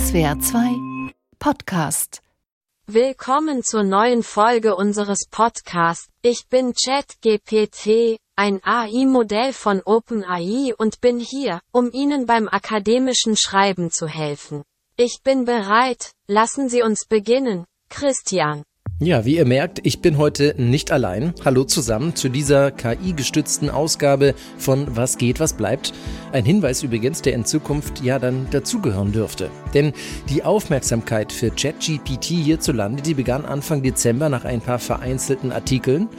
SWR 2 Podcast. Willkommen zur neuen Folge unseres Podcasts. Ich bin ChatGPT, ein AI-Modell von OpenAI und bin hier, um Ihnen beim akademischen Schreiben zu helfen. Ich bin bereit, lassen Sie uns beginnen, Christian. Ja, wie ihr merkt, ich bin heute nicht allein. Hallo zusammen zu dieser KI-gestützten Ausgabe von Was geht, was bleibt. Ein Hinweis übrigens, der in Zukunft ja dann dazugehören dürfte. Denn die Aufmerksamkeit für ChatGPT hierzulande, die begann Anfang Dezember nach ein paar vereinzelten Artikeln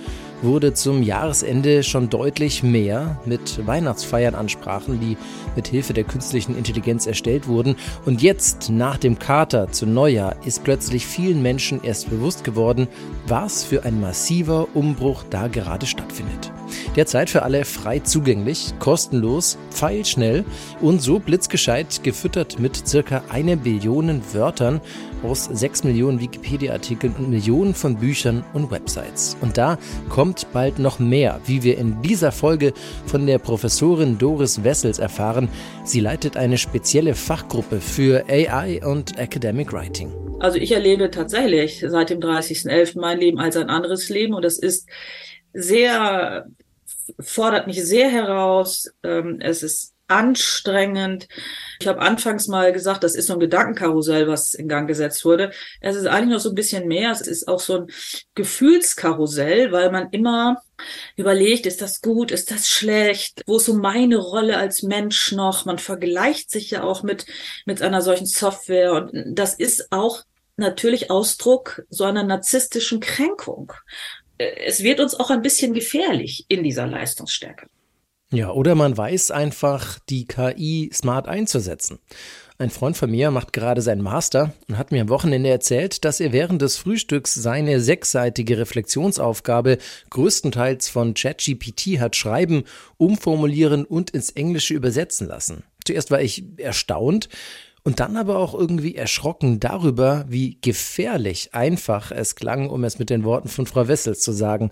wurde zum Jahresende schon deutlich mehr mit Weihnachtsfeiern ansprachen, die mit Hilfe der künstlichen Intelligenz erstellt wurden. Und jetzt, nach dem Kater zu Neujahr, ist plötzlich vielen Menschen erst bewusst geworden, was für ein massiver Umbruch da gerade stattfindet. Derzeit für alle frei zugänglich, kostenlos, pfeilschnell und so blitzgescheit gefüttert mit circa eine Billion Wörtern aus sechs Millionen Wikipedia-Artikeln und Millionen von Büchern und Websites. Und da kommt bald noch mehr, wie wir in dieser Folge von der Professorin Doris Wessels erfahren. Sie leitet eine spezielle Fachgruppe für AI und Academic Writing. Also ich erlebe tatsächlich seit dem 30.11. mein Leben als ein anderes Leben und es ist sehr, fordert mich sehr heraus. Ähm, es ist anstrengend. Ich habe anfangs mal gesagt, das ist so ein Gedankenkarussell, was in Gang gesetzt wurde. Es ist eigentlich noch so ein bisschen mehr. Es ist auch so ein Gefühlskarussell, weil man immer überlegt, ist das gut, ist das schlecht? Wo ist so meine Rolle als Mensch noch? Man vergleicht sich ja auch mit, mit einer solchen Software und das ist auch natürlich Ausdruck so einer narzisstischen Kränkung. Es wird uns auch ein bisschen gefährlich in dieser Leistungsstärke. Ja, oder man weiß einfach, die KI smart einzusetzen. Ein Freund von mir macht gerade seinen Master und hat mir am Wochenende erzählt, dass er während des Frühstücks seine sechsseitige Reflexionsaufgabe größtenteils von ChatGPT hat schreiben, umformulieren und ins Englische übersetzen lassen. Zuerst war ich erstaunt und dann aber auch irgendwie erschrocken darüber, wie gefährlich einfach es klang, um es mit den Worten von Frau Wessels zu sagen.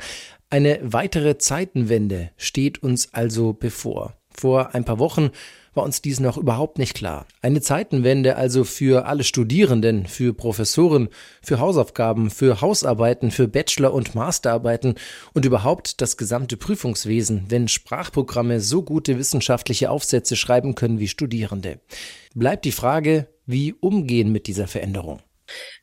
Eine weitere Zeitenwende steht uns also bevor. Vor ein paar Wochen war uns dies noch überhaupt nicht klar. Eine Zeitenwende also für alle Studierenden, für Professoren, für Hausaufgaben, für Hausarbeiten, für Bachelor- und Masterarbeiten und überhaupt das gesamte Prüfungswesen, wenn Sprachprogramme so gute wissenschaftliche Aufsätze schreiben können wie Studierende. Bleibt die Frage, wie umgehen mit dieser Veränderung?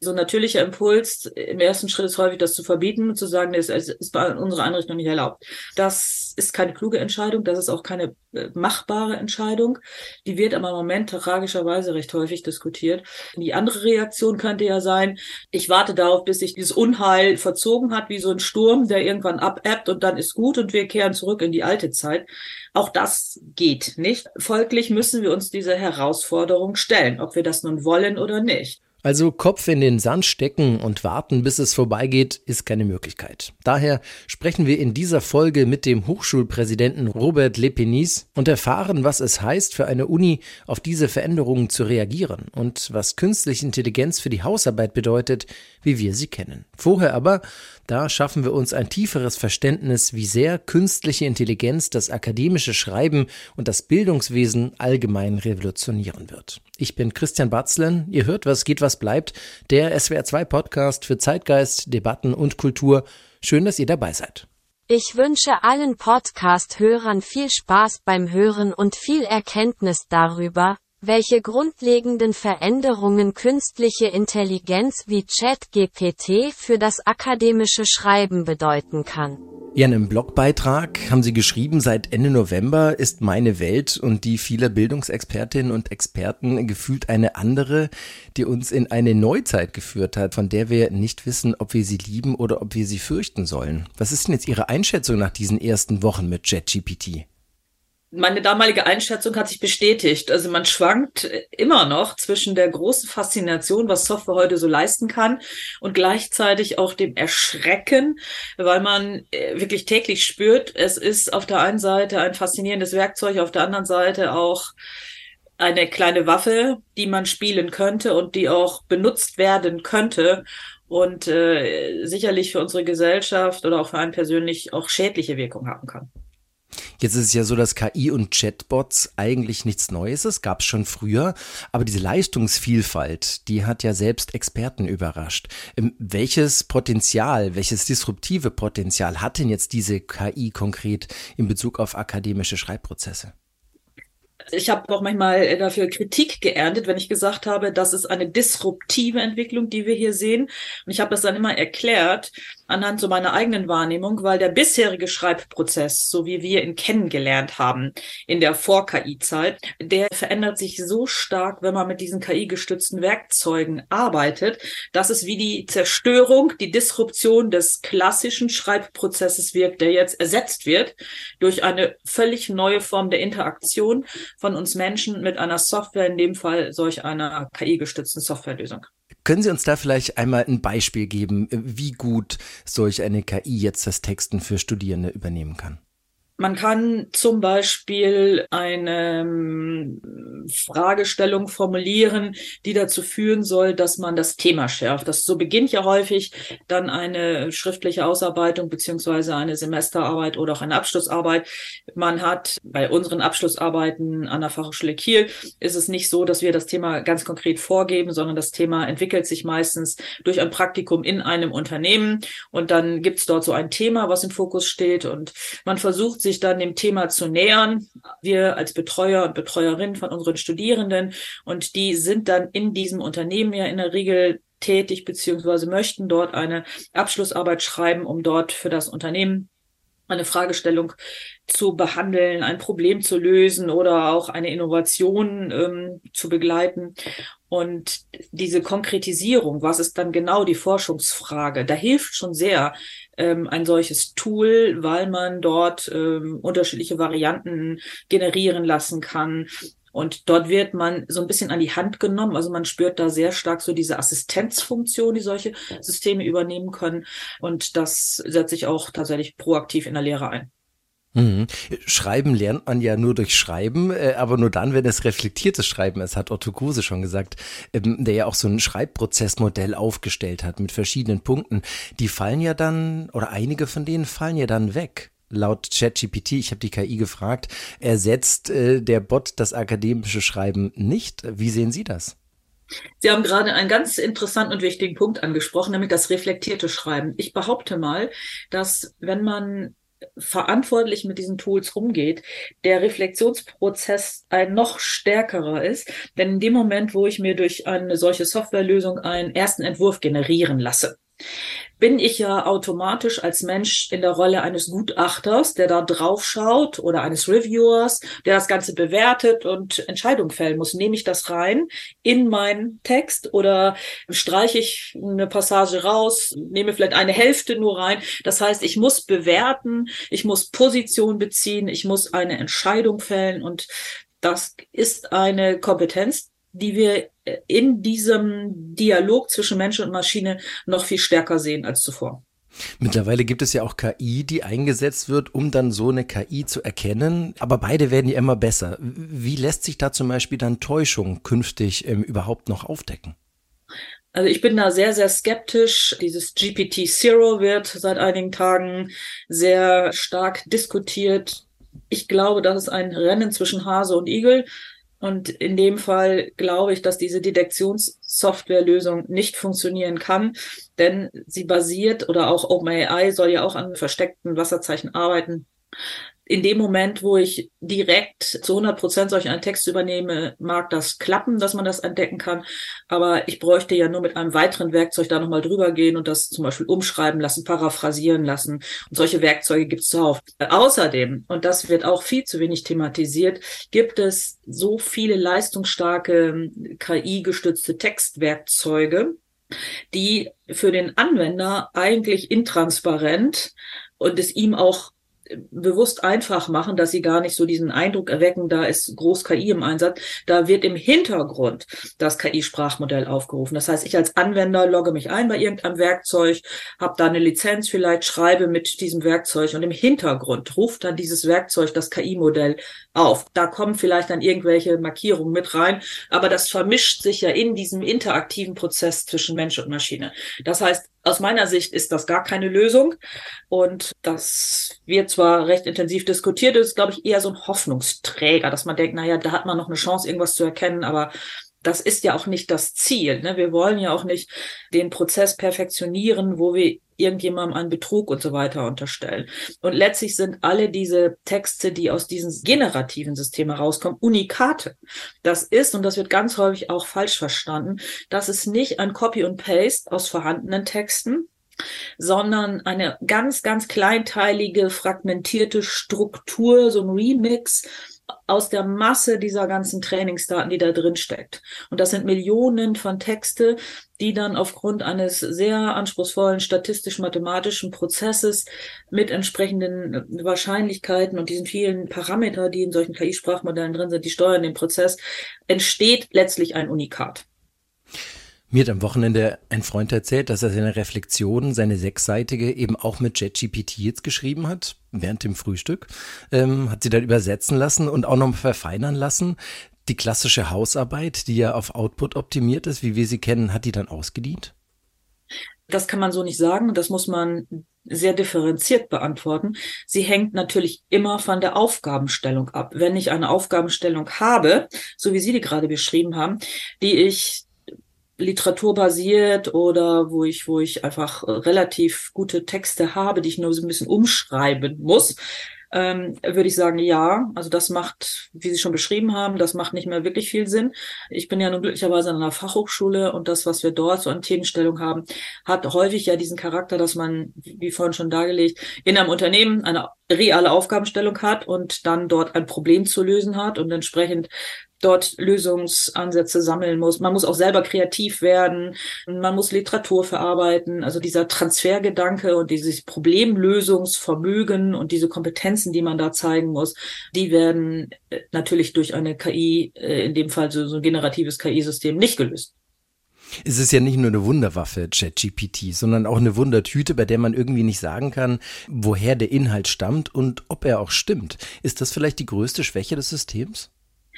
So ein natürlicher Impuls im ersten Schritt ist häufig, das zu verbieten und zu sagen, das ist bei unserer Einrichtung nicht erlaubt. Das ist keine kluge Entscheidung, das ist auch keine äh, machbare Entscheidung. Die wird aber im Moment tragischerweise recht häufig diskutiert. Die andere Reaktion könnte ja sein, ich warte darauf, bis sich dieses Unheil verzogen hat, wie so ein Sturm, der irgendwann abebbt und dann ist gut und wir kehren zurück in die alte Zeit. Auch das geht nicht. Folglich müssen wir uns dieser Herausforderung stellen, ob wir das nun wollen oder nicht. Also Kopf in den Sand stecken und warten, bis es vorbeigeht, ist keine Möglichkeit. Daher sprechen wir in dieser Folge mit dem Hochschulpräsidenten Robert Lepenis und erfahren, was es heißt, für eine Uni auf diese Veränderungen zu reagieren und was künstliche Intelligenz für die Hausarbeit bedeutet, wie wir sie kennen. Vorher aber, da schaffen wir uns ein tieferes Verständnis, wie sehr künstliche Intelligenz das akademische Schreiben und das Bildungswesen allgemein revolutionieren wird. Ich bin Christian Batzlen. Ihr hört, was geht, was bleibt. Der SWR2 Podcast für Zeitgeist, Debatten und Kultur. Schön, dass ihr dabei seid. Ich wünsche allen Podcast-Hörern viel Spaß beim Hören und viel Erkenntnis darüber, welche grundlegenden Veränderungen künstliche Intelligenz wie ChatGPT für das akademische Schreiben bedeuten kann. Ja, in einem Blogbeitrag haben Sie geschrieben, seit Ende November ist meine Welt und die vieler Bildungsexpertinnen und Experten gefühlt eine andere, die uns in eine Neuzeit geführt hat, von der wir nicht wissen, ob wir sie lieben oder ob wir sie fürchten sollen. Was ist denn jetzt Ihre Einschätzung nach diesen ersten Wochen mit ChatGPT? Meine damalige Einschätzung hat sich bestätigt. Also man schwankt immer noch zwischen der großen Faszination, was Software heute so leisten kann, und gleichzeitig auch dem Erschrecken, weil man äh, wirklich täglich spürt, es ist auf der einen Seite ein faszinierendes Werkzeug, auf der anderen Seite auch eine kleine Waffe, die man spielen könnte und die auch benutzt werden könnte und äh, sicherlich für unsere Gesellschaft oder auch für einen persönlich auch schädliche Wirkung haben kann. Jetzt ist es ja so, dass KI und Chatbots eigentlich nichts Neues ist, gab es schon früher, aber diese Leistungsvielfalt, die hat ja selbst Experten überrascht. Ähm, welches Potenzial, welches disruptive Potenzial hat denn jetzt diese KI konkret in Bezug auf akademische Schreibprozesse? Ich habe auch manchmal dafür Kritik geerntet, wenn ich gesagt habe, das ist eine disruptive Entwicklung, die wir hier sehen. Und ich habe das dann immer erklärt, anhand so meiner eigenen Wahrnehmung, weil der bisherige Schreibprozess, so wie wir ihn kennengelernt haben in der Vor-KI-Zeit, der verändert sich so stark, wenn man mit diesen KI-gestützten Werkzeugen arbeitet, dass es wie die Zerstörung, die Disruption des klassischen Schreibprozesses wirkt, der jetzt ersetzt wird durch eine völlig neue Form der Interaktion von uns Menschen mit einer Software, in dem Fall solch einer KI-gestützten Softwarelösung. Können Sie uns da vielleicht einmal ein Beispiel geben, wie gut solch eine KI jetzt das Texten für Studierende übernehmen kann? Man kann zum Beispiel eine ähm, Fragestellung formulieren, die dazu führen soll, dass man das Thema schärft. Das so beginnt ja häufig dann eine schriftliche Ausarbeitung beziehungsweise eine Semesterarbeit oder auch eine Abschlussarbeit. Man hat bei unseren Abschlussarbeiten an der Fachhochschule Kiel ist es nicht so, dass wir das Thema ganz konkret vorgeben, sondern das Thema entwickelt sich meistens durch ein Praktikum in einem Unternehmen und dann gibt es dort so ein Thema, was im Fokus steht und man versucht sich dann dem Thema zu nähern. Wir als Betreuer und Betreuerin von unseren Studierenden und die sind dann in diesem Unternehmen ja in der Regel tätig beziehungsweise möchten dort eine Abschlussarbeit schreiben, um dort für das Unternehmen eine Fragestellung zu behandeln, ein Problem zu lösen oder auch eine Innovation ähm, zu begleiten. Und diese Konkretisierung, was ist dann genau die Forschungsfrage, da hilft schon sehr ähm, ein solches Tool, weil man dort ähm, unterschiedliche Varianten generieren lassen kann. Und dort wird man so ein bisschen an die Hand genommen. Also man spürt da sehr stark so diese Assistenzfunktion, die solche Systeme übernehmen können. Und das setzt sich auch tatsächlich proaktiv in der Lehre ein. Mhm. Schreiben lernt man ja nur durch Schreiben, äh, aber nur dann, wenn es reflektiertes Schreiben ist, hat Otto Kruse schon gesagt, ähm, der ja auch so ein Schreibprozessmodell aufgestellt hat mit verschiedenen Punkten. Die fallen ja dann, oder einige von denen fallen ja dann weg. Laut ChatGPT, ich habe die KI gefragt, ersetzt äh, der Bot das akademische Schreiben nicht. Wie sehen Sie das? Sie haben gerade einen ganz interessanten und wichtigen Punkt angesprochen, nämlich das reflektierte Schreiben. Ich behaupte mal, dass wenn man verantwortlich mit diesen Tools umgeht, der Reflexionsprozess ein noch stärkerer ist. Denn in dem Moment, wo ich mir durch eine solche Softwarelösung einen ersten Entwurf generieren lasse, bin ich ja automatisch als Mensch in der Rolle eines Gutachters, der da drauf schaut oder eines Reviewers, der das Ganze bewertet und Entscheidungen fällen muss. Nehme ich das rein in meinen Text oder streiche ich eine Passage raus, nehme vielleicht eine Hälfte nur rein. Das heißt, ich muss bewerten, ich muss Position beziehen, ich muss eine Entscheidung fällen und das ist eine Kompetenz, die wir in diesem Dialog zwischen Mensch und Maschine noch viel stärker sehen als zuvor. Mittlerweile gibt es ja auch KI, die eingesetzt wird, um dann so eine KI zu erkennen. Aber beide werden ja immer besser. Wie lässt sich da zum Beispiel dann Täuschung künftig ähm, überhaupt noch aufdecken? Also ich bin da sehr, sehr skeptisch. Dieses GPT Zero wird seit einigen Tagen sehr stark diskutiert. Ich glaube, das ist ein Rennen zwischen Hase und Igel. Und in dem Fall glaube ich, dass diese Detektionssoftwarelösung nicht funktionieren kann, denn sie basiert oder auch OpenAI soll ja auch an versteckten Wasserzeichen arbeiten in dem Moment, wo ich direkt zu 100 Prozent solch einen Text übernehme, mag das klappen, dass man das entdecken kann. Aber ich bräuchte ja nur mit einem weiteren Werkzeug da nochmal drüber gehen und das zum Beispiel umschreiben lassen, paraphrasieren lassen. Und solche Werkzeuge gibt es zuhauf. Außerdem, und das wird auch viel zu wenig thematisiert, gibt es so viele leistungsstarke KI-gestützte Textwerkzeuge, die für den Anwender eigentlich intransparent und es ihm auch bewusst einfach machen, dass sie gar nicht so diesen Eindruck erwecken, da ist groß KI im Einsatz. Da wird im Hintergrund das KI-Sprachmodell aufgerufen. Das heißt, ich als Anwender logge mich ein bei irgendeinem Werkzeug, habe da eine Lizenz vielleicht, schreibe mit diesem Werkzeug und im Hintergrund ruft dann dieses Werkzeug das KI-Modell auf. Da kommen vielleicht dann irgendwelche Markierungen mit rein, aber das vermischt sich ja in diesem interaktiven Prozess zwischen Mensch und Maschine. Das heißt, Aus meiner Sicht ist das gar keine Lösung. Und das wird zwar recht intensiv diskutiert, ist, glaube ich, eher so ein Hoffnungsträger, dass man denkt, naja, da hat man noch eine Chance, irgendwas zu erkennen, aber das ist ja auch nicht das Ziel. Ne? Wir wollen ja auch nicht den Prozess perfektionieren, wo wir irgendjemandem einen Betrug und so weiter unterstellen. Und letztlich sind alle diese Texte, die aus diesen generativen Systemen rauskommen, Unikate. Das ist, und das wird ganz häufig auch falsch verstanden, das ist nicht ein Copy und Paste aus vorhandenen Texten, sondern eine ganz, ganz kleinteilige, fragmentierte Struktur, so ein Remix aus der Masse dieser ganzen Trainingsdaten, die da drin steckt. Und das sind Millionen von Texte, die dann aufgrund eines sehr anspruchsvollen statistisch-mathematischen Prozesses mit entsprechenden Wahrscheinlichkeiten und diesen vielen Parameter, die in solchen KI-Sprachmodellen drin sind, die steuern den Prozess, entsteht letztlich ein Unikat. Mir hat am Wochenende ein Freund erzählt, dass er seine Reflexion, seine sechsseitige, eben auch mit JetGPT jetzt geschrieben hat, während dem Frühstück. Ähm, hat sie dann übersetzen lassen und auch noch verfeinern lassen. Die klassische Hausarbeit, die ja auf Output optimiert ist, wie wir sie kennen, hat die dann ausgedient? Das kann man so nicht sagen. Das muss man sehr differenziert beantworten. Sie hängt natürlich immer von der Aufgabenstellung ab. Wenn ich eine Aufgabenstellung habe, so wie Sie die gerade beschrieben haben, die ich literaturbasiert oder wo ich, wo ich einfach äh, relativ gute Texte habe, die ich nur so ein bisschen umschreiben muss, ähm, würde ich sagen, ja. Also das macht, wie Sie schon beschrieben haben, das macht nicht mehr wirklich viel Sinn. Ich bin ja nun glücklicherweise an einer Fachhochschule und das, was wir dort so an Themenstellung haben, hat häufig ja diesen Charakter, dass man, wie vorhin schon dargelegt, in einem Unternehmen eine reale Aufgabenstellung hat und dann dort ein Problem zu lösen hat und entsprechend dort Lösungsansätze sammeln muss. Man muss auch selber kreativ werden. Man muss Literatur verarbeiten. Also dieser Transfergedanke und dieses Problemlösungsvermögen und diese Kompetenzen, die man da zeigen muss, die werden äh, natürlich durch eine KI, äh, in dem Fall so, so ein generatives KI-System nicht gelöst. Es ist ja nicht nur eine Wunderwaffe, ChatGPT, sondern auch eine Wundertüte, bei der man irgendwie nicht sagen kann, woher der Inhalt stammt und ob er auch stimmt. Ist das vielleicht die größte Schwäche des Systems?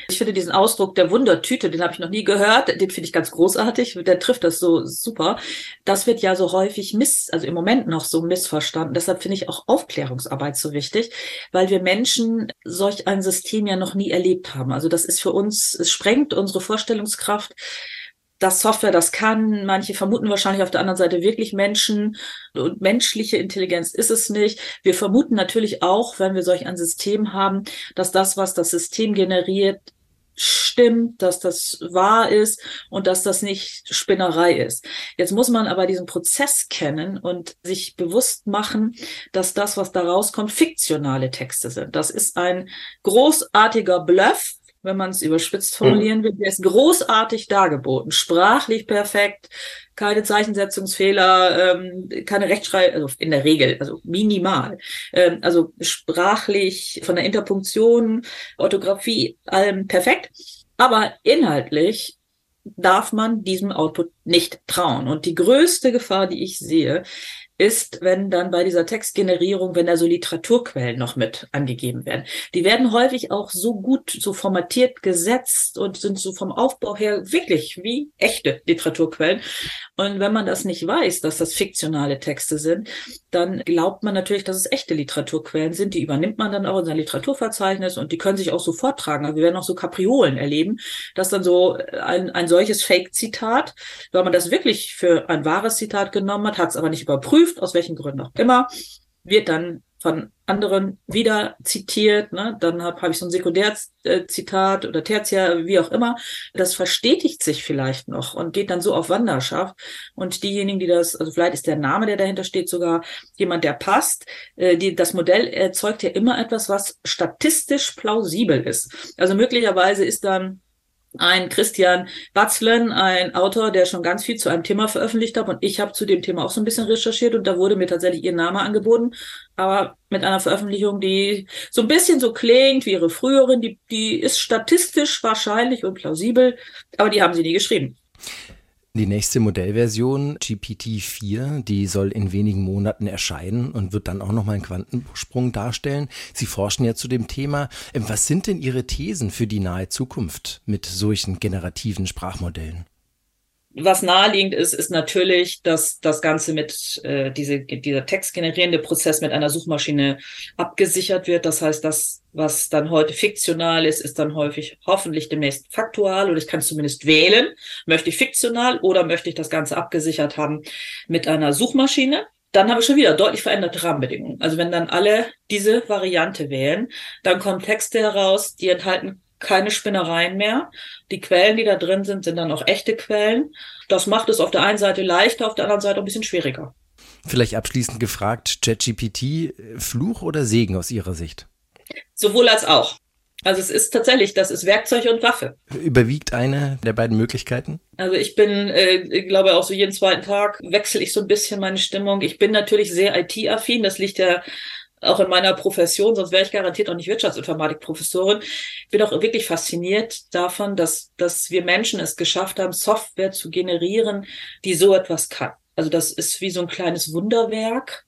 Ich finde diesen Ausdruck der Wundertüte, den habe ich noch nie gehört, den finde ich ganz großartig, der trifft das so super. Das wird ja so häufig miss, also im Moment noch so missverstanden. Deshalb finde ich auch Aufklärungsarbeit so wichtig, weil wir Menschen solch ein System ja noch nie erlebt haben. Also das ist für uns, es sprengt unsere Vorstellungskraft dass Software das kann. Manche vermuten wahrscheinlich auf der anderen Seite wirklich Menschen und menschliche Intelligenz ist es nicht. Wir vermuten natürlich auch, wenn wir solch ein System haben, dass das, was das System generiert, stimmt, dass das wahr ist und dass das nicht Spinnerei ist. Jetzt muss man aber diesen Prozess kennen und sich bewusst machen, dass das, was da rauskommt, fiktionale Texte sind. Das ist ein großartiger Bluff, wenn man es überspitzt formulieren will. Der ist großartig dargeboten, sprachlich perfekt, keine Zeichensetzungsfehler, ähm, keine Rechtschreibung, also in der Regel, also minimal. Ähm, also sprachlich, von der Interpunktion, Orthographie, allem perfekt. Aber inhaltlich darf man diesem Output nicht trauen. Und die größte Gefahr, die ich sehe, ist, wenn dann bei dieser Textgenerierung, wenn da so Literaturquellen noch mit angegeben werden. Die werden häufig auch so gut, so formatiert gesetzt und sind so vom Aufbau her wirklich wie echte Literaturquellen. Und wenn man das nicht weiß, dass das fiktionale Texte sind, dann glaubt man natürlich, dass es echte Literaturquellen sind. Die übernimmt man dann auch in sein Literaturverzeichnis und die können sich auch so vortragen. Also wir werden auch so Kapriolen erleben, dass dann so ein, ein solches Fake-Zitat, weil man das wirklich für ein wahres Zitat genommen hat, hat es aber nicht überprüft, überprüft, aus welchen Gründen auch immer, wird dann von anderen wieder zitiert. Ne? Dann habe hab ich so ein Sekundärzitat oder Tertiär, wie auch immer. Das verstetigt sich vielleicht noch und geht dann so auf Wanderschaft. Und diejenigen, die das, also vielleicht ist der Name, der dahinter steht, sogar jemand, der passt. Äh, die, das Modell erzeugt ja immer etwas, was statistisch plausibel ist. Also möglicherweise ist dann ein Christian Batzlen, ein Autor, der schon ganz viel zu einem Thema veröffentlicht hat. Und ich habe zu dem Thema auch so ein bisschen recherchiert und da wurde mir tatsächlich ihr Name angeboten, aber mit einer Veröffentlichung, die so ein bisschen so klingt wie ihre früheren. Die, die ist statistisch wahrscheinlich und plausibel, aber die haben sie nie geschrieben. Die nächste Modellversion, GPT-4, die soll in wenigen Monaten erscheinen und wird dann auch nochmal einen Quantensprung darstellen. Sie forschen ja zu dem Thema. Ähm, was sind denn Ihre Thesen für die nahe Zukunft mit solchen generativen Sprachmodellen? Was naheliegend ist, ist natürlich, dass das Ganze mit äh, diese, dieser textgenerierende Prozess mit einer Suchmaschine abgesichert wird. Das heißt, das, was dann heute fiktional ist, ist dann häufig hoffentlich demnächst faktual oder ich kann zumindest wählen, möchte ich fiktional oder möchte ich das Ganze abgesichert haben mit einer Suchmaschine. Dann habe ich schon wieder deutlich veränderte Rahmenbedingungen. Also wenn dann alle diese Variante wählen, dann kommen Texte heraus, die enthalten keine Spinnereien mehr. Die Quellen, die da drin sind, sind dann auch echte Quellen. Das macht es auf der einen Seite leichter, auf der anderen Seite ein bisschen schwieriger. Vielleicht abschließend gefragt, ChatGPT, Fluch oder Segen aus Ihrer Sicht? Sowohl als auch. Also es ist tatsächlich, das ist Werkzeug und Waffe. Überwiegt eine der beiden Möglichkeiten? Also ich bin, äh, ich glaube auch so jeden zweiten Tag wechsle ich so ein bisschen meine Stimmung. Ich bin natürlich sehr IT-affin. Das liegt ja auch in meiner Profession, sonst wäre ich garantiert auch nicht Wirtschaftsinformatik-Professorin. Ich bin auch wirklich fasziniert davon, dass, dass wir Menschen es geschafft haben, Software zu generieren, die so etwas kann. Also das ist wie so ein kleines Wunderwerk.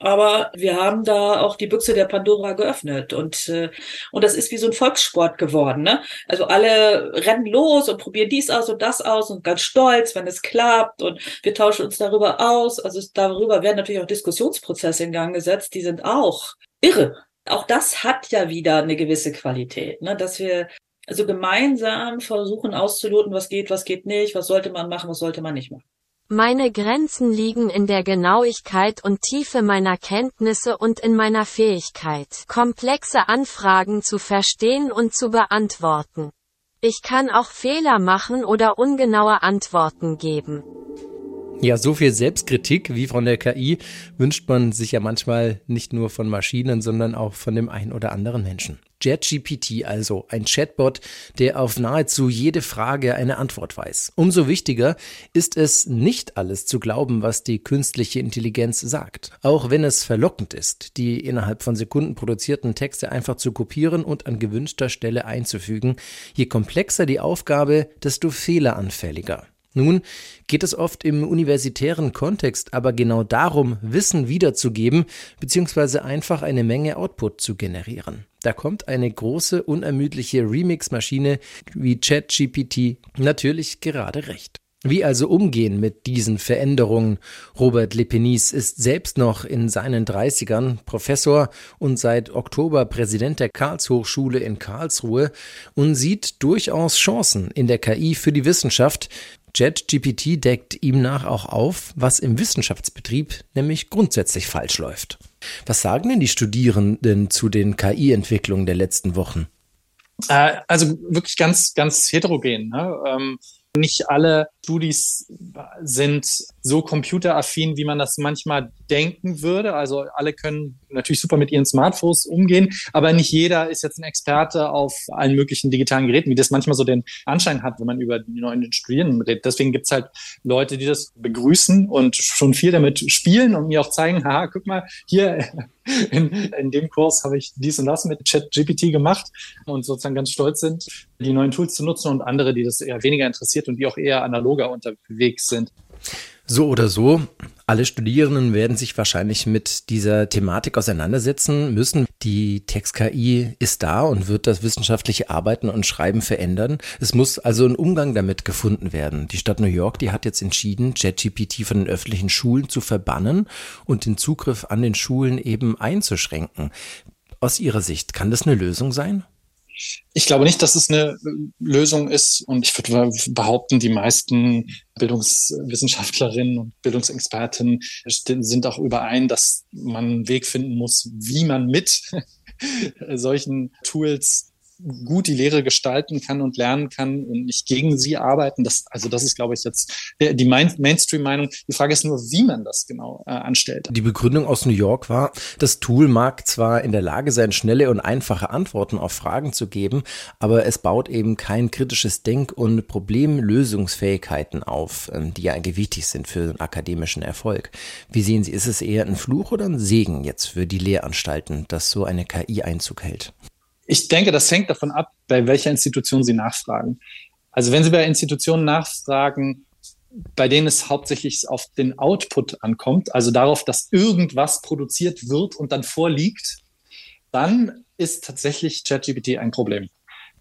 Aber wir haben da auch die Büchse der Pandora geöffnet und äh, und das ist wie so ein Volkssport geworden. Ne? Also alle rennen los und probieren dies aus und das aus und ganz stolz, wenn es klappt und wir tauschen uns darüber aus. Also darüber werden natürlich auch Diskussionsprozesse in Gang gesetzt, die sind auch irre. Auch das hat ja wieder eine gewisse Qualität, ne? dass wir also gemeinsam versuchen auszuloten, was geht, was geht nicht, was sollte man machen, was sollte man nicht machen. Meine Grenzen liegen in der Genauigkeit und Tiefe meiner Kenntnisse und in meiner Fähigkeit, komplexe Anfragen zu verstehen und zu beantworten. Ich kann auch Fehler machen oder ungenaue Antworten geben. Ja, so viel Selbstkritik wie von der KI wünscht man sich ja manchmal nicht nur von Maschinen, sondern auch von dem einen oder anderen Menschen. JetGPT also, ein Chatbot, der auf nahezu jede Frage eine Antwort weiß. Umso wichtiger ist es, nicht alles zu glauben, was die künstliche Intelligenz sagt. Auch wenn es verlockend ist, die innerhalb von Sekunden produzierten Texte einfach zu kopieren und an gewünschter Stelle einzufügen. Je komplexer die Aufgabe, desto fehleranfälliger. Nun geht es oft im universitären Kontext aber genau darum, Wissen wiederzugeben bzw. einfach eine Menge Output zu generieren. Da kommt eine große, unermüdliche Remix-Maschine wie ChatGPT natürlich gerade recht. Wie also umgehen mit diesen Veränderungen? Robert Lepenis ist selbst noch in seinen 30ern Professor und seit Oktober Präsident der Karlshochschule in Karlsruhe und sieht durchaus Chancen in der KI für die Wissenschaft, ChatGPT deckt ihm nach auch auf, was im Wissenschaftsbetrieb nämlich grundsätzlich falsch läuft. Was sagen denn die Studierenden zu den KI-Entwicklungen der letzten Wochen? Äh, also wirklich ganz, ganz heterogen. Ne? Ähm, nicht alle Studis sind so computeraffin, wie man das manchmal denken würde. Also alle können natürlich super mit ihren Smartphones umgehen, aber nicht jeder ist jetzt ein Experte auf allen möglichen digitalen Geräten, wie das manchmal so den Anschein hat, wenn man über die neuen Studierenden redet. Deswegen gibt's halt Leute, die das begrüßen und schon viel damit spielen und mir auch zeigen, haha, guck mal, hier in, in dem Kurs habe ich dies und das mit ChatGPT gemacht und sozusagen ganz stolz sind, die neuen Tools zu nutzen und andere, die das eher weniger interessiert und die auch eher analoger unterwegs sind. So oder so, alle Studierenden werden sich wahrscheinlich mit dieser Thematik auseinandersetzen müssen. Die Text-KI ist da und wird das wissenschaftliche Arbeiten und Schreiben verändern. Es muss also ein Umgang damit gefunden werden. Die Stadt New York, die hat jetzt entschieden, ChatGPT von den öffentlichen Schulen zu verbannen und den Zugriff an den Schulen eben einzuschränken. Aus Ihrer Sicht, kann das eine Lösung sein? Ich glaube nicht, dass es eine Lösung ist. Und ich würde behaupten, die meisten Bildungswissenschaftlerinnen und Bildungsexperten sind auch überein, dass man einen Weg finden muss, wie man mit solchen Tools gut die Lehre gestalten kann und lernen kann und nicht gegen sie arbeiten. Das, also das ist, glaube ich, jetzt die Mainstream-Meinung. Die Frage ist nur, wie man das genau äh, anstellt. Die Begründung aus New York war, das Tool mag zwar in der Lage sein, schnelle und einfache Antworten auf Fragen zu geben, aber es baut eben kein kritisches Denk- und Problemlösungsfähigkeiten auf, ähm, die ja eigentlich wichtig sind für den akademischen Erfolg. Wie sehen Sie, ist es eher ein Fluch oder ein Segen jetzt für die Lehranstalten, dass so eine KI Einzug hält? Ich denke, das hängt davon ab, bei welcher Institution Sie nachfragen. Also wenn Sie bei Institutionen nachfragen, bei denen es hauptsächlich auf den Output ankommt, also darauf, dass irgendwas produziert wird und dann vorliegt, dann ist tatsächlich ChatGPT ein Problem.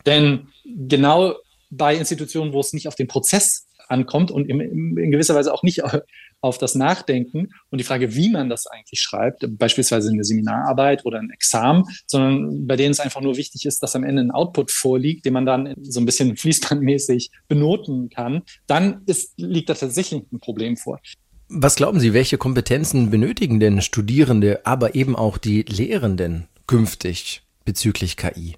Denn genau bei Institutionen, wo es nicht auf den Prozess ankommt und in, gewisser Weise auch nicht auf das Nachdenken und die Frage, wie man das eigentlich schreibt, beispielsweise in der Seminararbeit oder ein Examen, sondern bei denen es einfach nur wichtig ist, dass am Ende ein Output vorliegt, den man dann so ein bisschen fließbandmäßig benoten kann, dann ist, liegt da tatsächlich ein Problem vor. Was glauben Sie, welche Kompetenzen benötigen denn Studierende, aber eben auch die Lehrenden künftig bezüglich KI?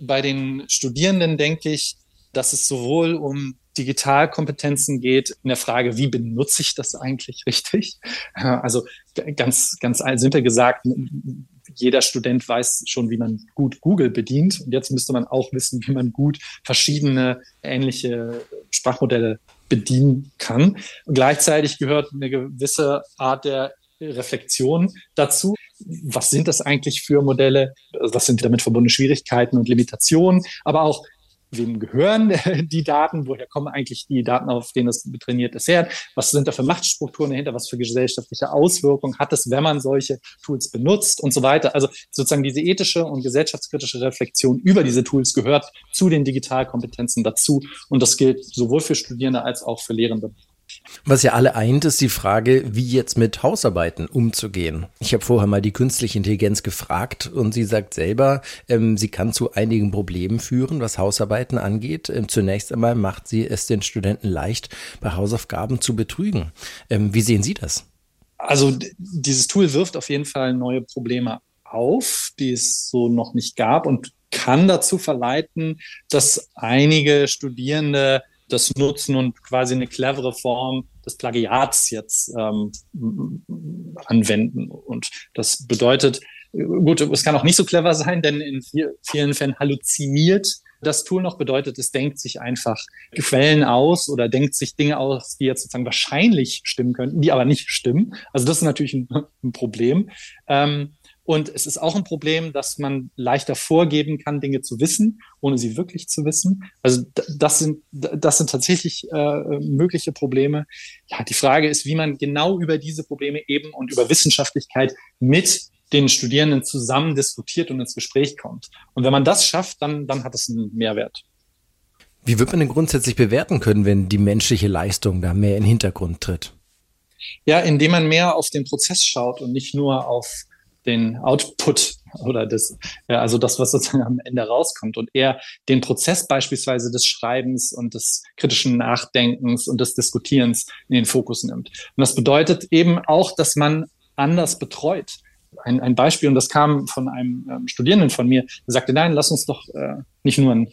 Bei den Studierenden denke ich, dass es sowohl um Digitalkompetenzen geht, in der Frage, wie benutze ich das eigentlich richtig? Also ganz, ganz simpel gesagt, jeder Student weiß schon, wie man gut Google bedient. Und jetzt müsste man auch wissen, wie man gut verschiedene ähnliche Sprachmodelle bedienen kann. Und gleichzeitig gehört eine gewisse Art der Reflexion dazu. Was sind das eigentlich für Modelle? Was sind damit verbundene Schwierigkeiten und Limitationen? Aber auch, wem gehören die Daten, woher kommen eigentlich die Daten, auf denen trainiert ist her, was sind da für Machtstrukturen dahinter, was für gesellschaftliche Auswirkungen hat es, wenn man solche Tools benutzt und so weiter. Also sozusagen diese ethische und gesellschaftskritische Reflexion über diese Tools gehört zu den Digitalkompetenzen dazu und das gilt sowohl für Studierende als auch für Lehrende. Was ja alle eint, ist die Frage, wie jetzt mit Hausarbeiten umzugehen. Ich habe vorher mal die künstliche Intelligenz gefragt und sie sagt selber, ähm, sie kann zu einigen Problemen führen, was Hausarbeiten angeht. Ähm, zunächst einmal macht sie es den Studenten leicht, bei Hausaufgaben zu betrügen. Ähm, wie sehen Sie das? Also dieses Tool wirft auf jeden Fall neue Probleme auf, die es so noch nicht gab und kann dazu verleiten, dass einige Studierende das nutzen und quasi eine clevere Form des Plagiats jetzt ähm, anwenden. Und das bedeutet, gut, es kann auch nicht so clever sein, denn in vielen Fällen halluziniert das Tool noch bedeutet, es denkt sich einfach Quellen aus oder denkt sich Dinge aus, die jetzt sozusagen wahrscheinlich stimmen könnten, die aber nicht stimmen. Also das ist natürlich ein, ein Problem. Ähm, und es ist auch ein Problem, dass man leichter vorgeben kann, Dinge zu wissen, ohne sie wirklich zu wissen. Also das sind, das sind tatsächlich äh, mögliche Probleme. Ja, die Frage ist, wie man genau über diese Probleme eben und über Wissenschaftlichkeit mit den Studierenden zusammen diskutiert und ins Gespräch kommt. Und wenn man das schafft, dann, dann hat es einen Mehrwert. Wie wird man denn grundsätzlich bewerten können, wenn die menschliche Leistung da mehr in den Hintergrund tritt? Ja, indem man mehr auf den Prozess schaut und nicht nur auf den Output oder das, ja, also das, was sozusagen am Ende rauskommt und eher den Prozess beispielsweise des Schreibens und des kritischen Nachdenkens und des Diskutierens in den Fokus nimmt. Und das bedeutet eben auch, dass man anders betreut. Ein, ein Beispiel, und das kam von einem ähm, Studierenden von mir, der sagte, nein, lass uns doch äh, nicht nur ein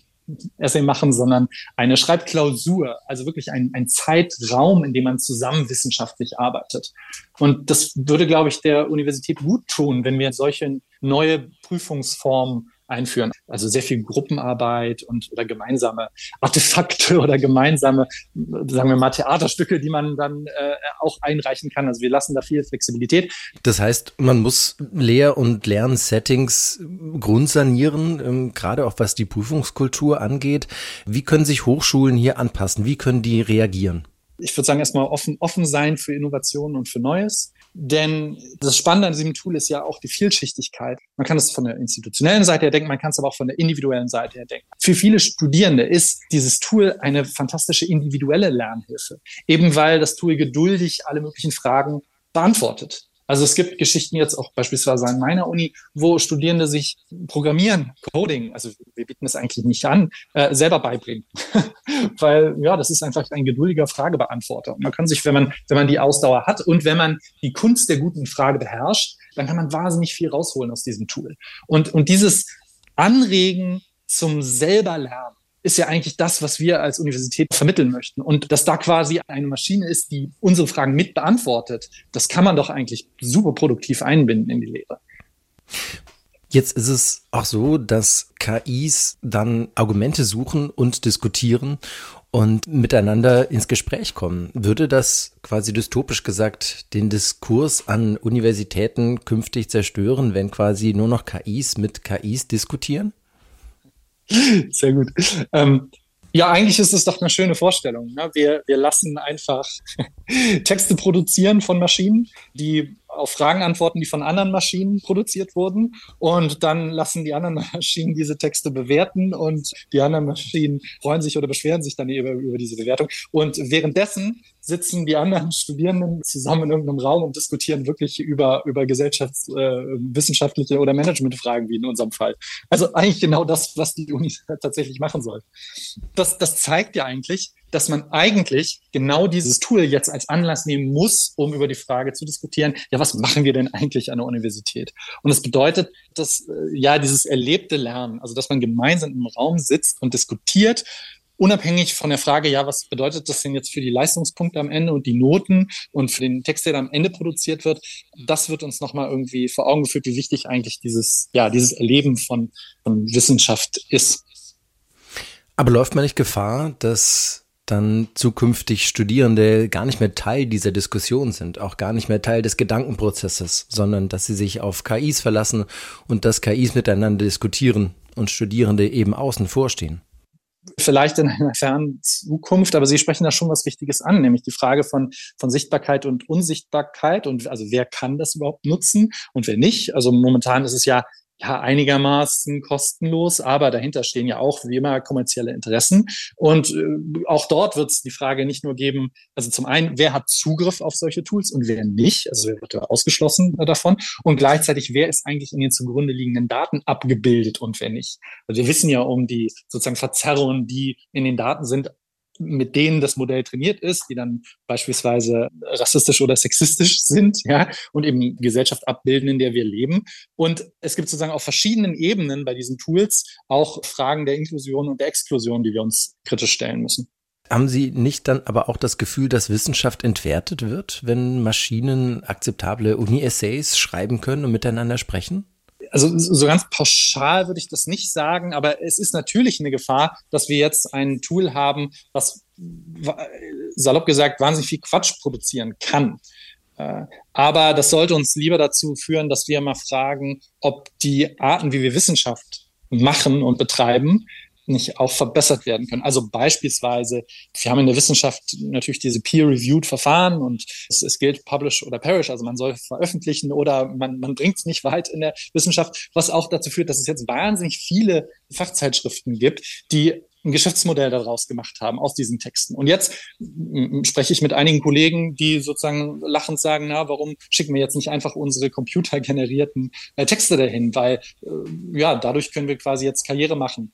Essay machen, sondern eine Schreibklausur, also wirklich ein, ein Zeitraum, in dem man zusammen wissenschaftlich arbeitet. Und das würde, glaube ich, der Universität gut tun, wenn wir solche neue Prüfungsformen einführen. Also sehr viel Gruppenarbeit und oder gemeinsame Artefakte oder gemeinsame, sagen wir mal, Theaterstücke, die man dann äh, auch einreichen kann. Also wir lassen da viel Flexibilität. Das heißt, man muss Lehr- und Lernsettings grundsanieren, ähm, gerade auch was die Prüfungskultur angeht. Wie können sich Hochschulen hier anpassen? Wie können die reagieren? Ich würde sagen, erstmal offen, offen sein für Innovationen und für Neues. Denn das Spannende an diesem Tool ist ja auch die Vielschichtigkeit. Man kann es von der institutionellen Seite her denken, man kann es aber auch von der individuellen Seite her denken. Für viele Studierende ist dieses Tool eine fantastische individuelle Lernhilfe, eben weil das Tool geduldig alle möglichen Fragen beantwortet. Also es gibt Geschichten jetzt auch beispielsweise an meiner Uni, wo Studierende sich Programmieren, Coding, also wir bieten es eigentlich nicht an, äh, selber beibringen. Weil ja, das ist einfach ein geduldiger Fragebeantworter. Und man kann sich, wenn man, wenn man die Ausdauer hat und wenn man die Kunst der guten Frage beherrscht, dann kann man wahnsinnig viel rausholen aus diesem Tool. Und, und dieses Anregen zum selber lernen, ist ja eigentlich das, was wir als Universität vermitteln möchten. Und dass da quasi eine Maschine ist, die unsere Fragen mit beantwortet, das kann man doch eigentlich super produktiv einbinden in die Lehre. Jetzt ist es auch so, dass KIs dann Argumente suchen und diskutieren und miteinander ins Gespräch kommen. Würde das quasi dystopisch gesagt den Diskurs an Universitäten künftig zerstören, wenn quasi nur noch KIs mit KIs diskutieren? Sehr gut. Ähm, ja, eigentlich ist es doch eine schöne Vorstellung. Ne? Wir, wir lassen einfach Texte produzieren von Maschinen, die auf Fragen antworten, die von anderen Maschinen produziert wurden. Und dann lassen die anderen Maschinen diese Texte bewerten und die anderen Maschinen freuen sich oder beschweren sich dann über, über diese Bewertung. Und währenddessen sitzen die anderen Studierenden zusammen in irgendeinem Raum und diskutieren wirklich über, über gesellschaftswissenschaftliche äh, oder Managementfragen, wie in unserem Fall. Also eigentlich genau das, was die Uni tatsächlich machen soll. Das, das zeigt ja eigentlich, dass man eigentlich genau dieses Tool jetzt als Anlass nehmen muss, um über die Frage zu diskutieren, ja, was machen wir denn eigentlich an der Universität? Und das bedeutet, dass äh, ja dieses erlebte Lernen, also dass man gemeinsam im Raum sitzt und diskutiert unabhängig von der Frage, ja, was bedeutet das denn jetzt für die Leistungspunkte am Ende und die Noten und für den Text, der am Ende produziert wird, das wird uns nochmal irgendwie vor Augen geführt, wie wichtig eigentlich dieses, ja, dieses Erleben von, von Wissenschaft ist. Aber läuft man nicht Gefahr, dass dann zukünftig Studierende gar nicht mehr Teil dieser Diskussion sind, auch gar nicht mehr Teil des Gedankenprozesses, sondern dass sie sich auf KIs verlassen und dass KIs miteinander diskutieren und Studierende eben außen vorstehen? vielleicht in einer fernen Zukunft, aber Sie sprechen da schon was Wichtiges an, nämlich die Frage von, von Sichtbarkeit und Unsichtbarkeit und also wer kann das überhaupt nutzen und wer nicht. Also momentan ist es ja ja, einigermaßen kostenlos, aber dahinter stehen ja auch wie immer kommerzielle Interessen. Und äh, auch dort wird es die Frage nicht nur geben, also zum einen, wer hat Zugriff auf solche Tools und wer nicht, also wer wird ausgeschlossen davon und gleichzeitig, wer ist eigentlich in den zugrunde liegenden Daten abgebildet und wer nicht. Also wir wissen ja um die sozusagen Verzerrungen, die in den Daten sind, mit denen das Modell trainiert ist, die dann beispielsweise rassistisch oder sexistisch sind, ja, und eben Gesellschaft abbilden, in der wir leben. Und es gibt sozusagen auf verschiedenen Ebenen bei diesen Tools auch Fragen der Inklusion und der Exklusion, die wir uns kritisch stellen müssen. Haben Sie nicht dann aber auch das Gefühl, dass Wissenschaft entwertet wird, wenn Maschinen akzeptable Uni-Essays schreiben können und miteinander sprechen? Also so ganz pauschal würde ich das nicht sagen, aber es ist natürlich eine Gefahr, dass wir jetzt ein Tool haben, was salopp gesagt wahnsinnig viel Quatsch produzieren kann. Äh, aber das sollte uns lieber dazu führen, dass wir mal fragen, ob die Arten, wie wir Wissenschaft machen und betreiben, nicht auch verbessert werden können. Also beispielsweise, wir haben in der Wissenschaft natürlich diese peer-reviewed Verfahren und es, es, gilt publish oder perish, also man soll veröffentlichen oder man, man bringt es nicht weit in der Wissenschaft, was auch dazu führt, dass es jetzt wahnsinnig viele Fachzeitschriften gibt, die ein Geschäftsmodell daraus gemacht haben aus diesen Texten. Und jetzt spreche ich mit einigen Kollegen, die sozusagen lachend sagen, na, warum schicken wir jetzt nicht einfach unsere computergenerierten äh, Texte dahin? Weil äh, ja, dadurch können wir quasi jetzt Karriere machen.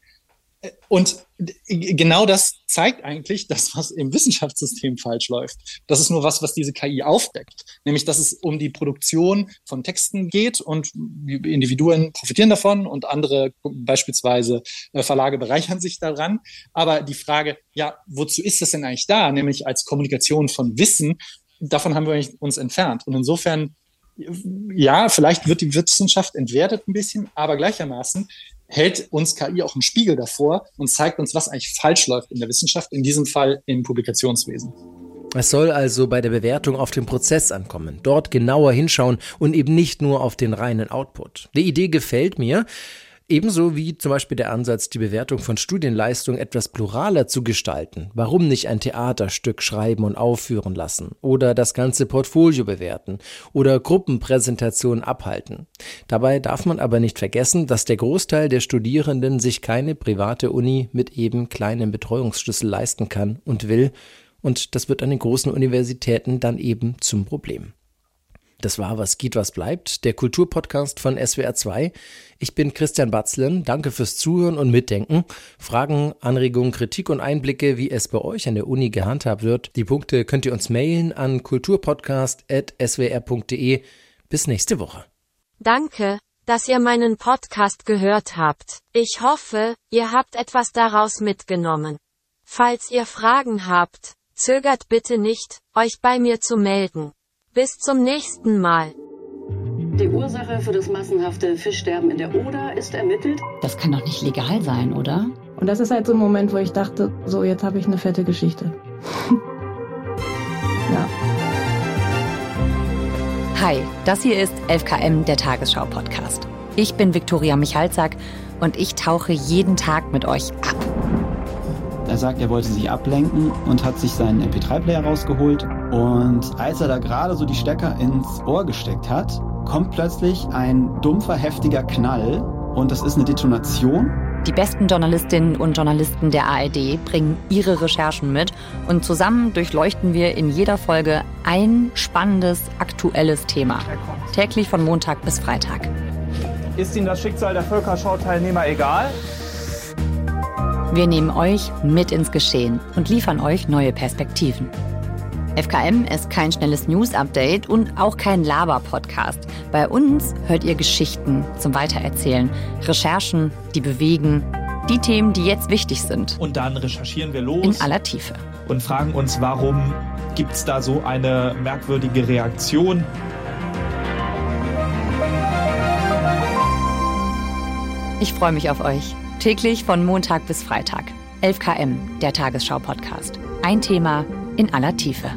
Und genau das zeigt eigentlich das, was im Wissenschaftssystem falsch läuft. Das ist nur was, was diese KI aufdeckt. Nämlich, dass es um die Produktion von Texten geht und Individuen profitieren davon und andere, beispielsweise äh, Verlage, bereichern sich daran. Aber die Frage, ja, wozu ist das denn eigentlich da? Nämlich als Kommunikation von Wissen. Davon haben wir uns entfernt. Und insofern ja, vielleicht wird die Wissenschaft entwertet ein bisschen, aber gleichermaßen hält uns KI auch einen Spiegel davor und zeigt uns, was eigentlich falsch läuft in der Wissenschaft, in diesem Fall im Publikationswesen. Es soll also bei der Bewertung auf den Prozess ankommen, dort genauer hinschauen und eben nicht nur auf den reinen Output. Die Idee gefällt mir. Ebenso wie zum Beispiel der Ansatz, die Bewertung von Studienleistung etwas pluraler zu gestalten. Warum nicht ein Theaterstück schreiben und aufführen lassen? Oder das ganze Portfolio bewerten? Oder Gruppenpräsentationen abhalten? Dabei darf man aber nicht vergessen, dass der Großteil der Studierenden sich keine private Uni mit eben kleinem Betreuungsschlüssel leisten kann und will. Und das wird an den großen Universitäten dann eben zum Problem. Das war Was geht, was bleibt, der Kulturpodcast von SWR 2. Ich bin Christian Batzlen. Danke fürs Zuhören und Mitdenken. Fragen, Anregungen, Kritik und Einblicke, wie es bei euch an der Uni gehandhabt wird. Die Punkte könnt ihr uns mailen an kulturpodcast.swr.de. Bis nächste Woche. Danke, dass ihr meinen Podcast gehört habt. Ich hoffe, ihr habt etwas daraus mitgenommen. Falls ihr Fragen habt, zögert bitte nicht, euch bei mir zu melden. Bis zum nächsten Mal. Die Ursache für das massenhafte Fischsterben in der Oder ist ermittelt. Das kann doch nicht legal sein, oder? Und das ist halt so ein Moment, wo ich dachte, so jetzt habe ich eine fette Geschichte. ja. Hi, das hier ist 11KM, der Tagesschau-Podcast. Ich bin Viktoria Michalzack und ich tauche jeden Tag mit euch ab. Er sagt, er wollte sich ablenken und hat sich seinen MP3-Player rausgeholt Und als er da gerade so die Stecker ins Ohr gesteckt hat, kommt plötzlich ein dumpfer, heftiger Knall und das ist eine Detonation. Die besten Journalistinnen und Journalisten der ARD bringen ihre Recherchen mit und zusammen durchleuchten wir in jeder Folge ein spannendes, aktuelles Thema. Täglich von Montag bis Freitag. Ist Ihnen das Schicksal der Völkerschau-Teilnehmer egal? Wir nehmen euch mit ins Geschehen und liefern euch neue Perspektiven. FKM ist kein schnelles News-Update und auch kein Laber-Podcast. Bei uns hört ihr Geschichten zum Weitererzählen, Recherchen, die bewegen, die Themen, die jetzt wichtig sind. Und dann recherchieren wir los. In aller Tiefe. Und fragen uns, warum gibt es da so eine merkwürdige Reaktion? Ich freue mich auf euch. Täglich von Montag bis Freitag. 11 km, der Tagesschau-Podcast. Ein Thema in aller Tiefe.